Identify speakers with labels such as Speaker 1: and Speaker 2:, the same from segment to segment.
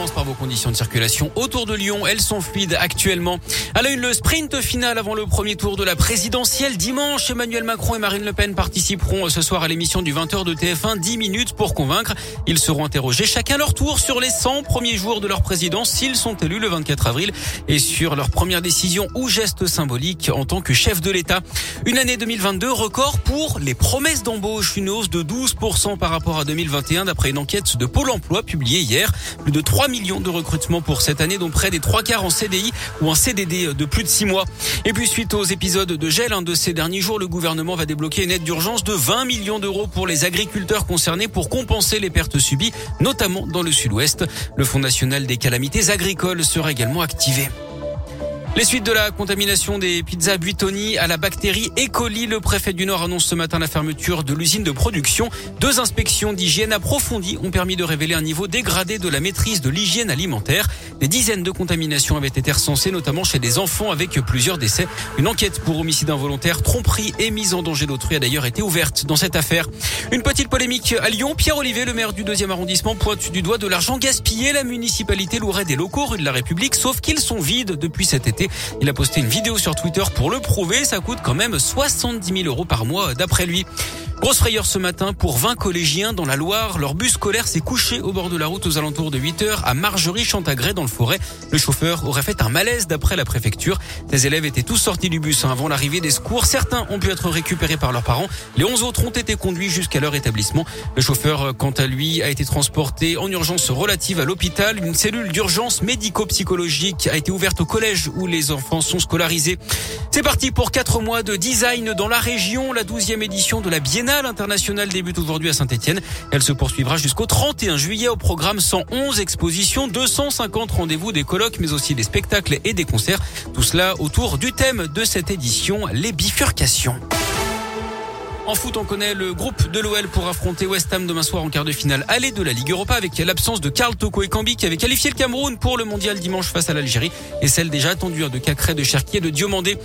Speaker 1: Commence par vos conditions de circulation autour de Lyon. Elles sont fluides actuellement. À la une, le sprint final avant le premier tour de la présidentielle. Dimanche, Emmanuel Macron et Marine Le Pen participeront ce soir à l'émission du 20h de TF1 10 minutes pour convaincre. Ils seront interrogés chacun leur tour sur les 100 premiers jours de leur présidence s'ils sont élus le 24 avril et sur leur première décision ou geste symbolique en tant que chef de l'État. Une année 2022 record pour les promesses d'embauche, une hausse de 12% par rapport à 2021 d'après une enquête de Pôle emploi publiée hier. Plus de 3 millions de recrutements pour cette année, dont près des trois quarts en CDI ou en CDD de plus de 6 mois. Et puis suite aux épisodes de gel de ces derniers jours, le gouvernement va débloquer une aide d'urgence de 20 millions d'euros pour les agriculteurs concernés pour compenser les pertes subies, notamment dans le sud-ouest. Le Fonds national des calamités agricoles sera également activé. Les suites de la contamination des pizzas Buitoni à la bactérie E. coli, le préfet du Nord annonce ce matin la fermeture de l'usine de production. Deux inspections d'hygiène approfondies ont permis de révéler un niveau dégradé de la maîtrise de l'hygiène alimentaire. Des dizaines de contaminations avaient été recensées, notamment chez des enfants avec plusieurs décès. Une enquête pour homicide involontaire, tromperie et mise en danger d'autrui a d'ailleurs été ouverte dans cette affaire. Une petite polémique à Lyon. Pierre Olivier, le maire du deuxième arrondissement, pointe du doigt de l'argent gaspillé. La municipalité louerait des locaux rue de la République, sauf qu'ils sont vides depuis cet été. Il a posté une vidéo sur Twitter pour le prouver. Ça coûte quand même 70 000 euros par mois d'après lui. Grosse frayeur ce matin pour 20 collégiens dans la Loire. Leur bus scolaire s'est couché au bord de la route aux alentours de 8 heures à Margerie-Chantagré dans le forêt. Le chauffeur aurait fait un malaise d'après la préfecture. Les élèves étaient tous sortis du bus avant l'arrivée des secours. Certains ont pu être récupérés par leurs parents. Les 11 autres ont été conduits jusqu'à leur établissement. Le chauffeur, quant à lui, a été transporté en urgence relative à l'hôpital. Une cellule d'urgence médico-psychologique a été ouverte au collège où les enfants sont scolarisés. C'est parti pour quatre mois de design dans la région. La 12e édition de la Biennale internationale débute aujourd'hui à Saint-Etienne. Elle se poursuivra jusqu'au 31 juillet au programme 111 expositions, 250 rendez-vous, des colloques, mais aussi des spectacles et des concerts. Tout cela autour du thème de cette édition, les bifurcations. En foot, on connaît le groupe de l'OL pour affronter West Ham demain soir en quart de finale aller de la Ligue Europa avec l'absence de Karl Toko et Kambi qui avait qualifié le Cameroun pour le mondial dimanche face à l'Algérie et celle déjà attendue de Cacré, de Cherki et de Diomandé.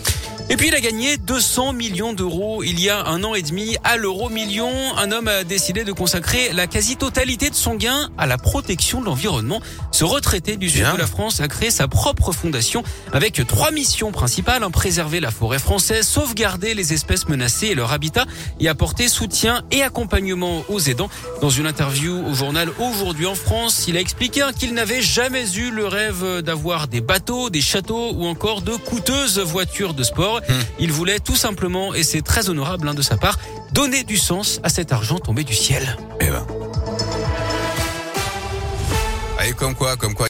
Speaker 1: Et puis il a gagné 200 millions d'euros il y a un an et demi à l'euro million. Un homme a décidé de consacrer la quasi-totalité de son gain à la protection de l'environnement. Ce retraité du sud de la France a créé sa propre fondation avec trois missions principales. Préserver la forêt française, sauvegarder les espèces menacées et leur habitat et apporter soutien et accompagnement aux aidants. Dans une interview au journal Aujourd'hui en France, il a expliqué qu'il n'avait jamais eu le rêve d'avoir des bateaux, des châteaux ou encore de coûteuses voitures de sport. Hmm. Il voulait tout simplement, et c'est très honorable hein, de sa part, donner du sens à cet argent tombé du ciel.
Speaker 2: Eh ben. Allez, comme quoi, comme quoi.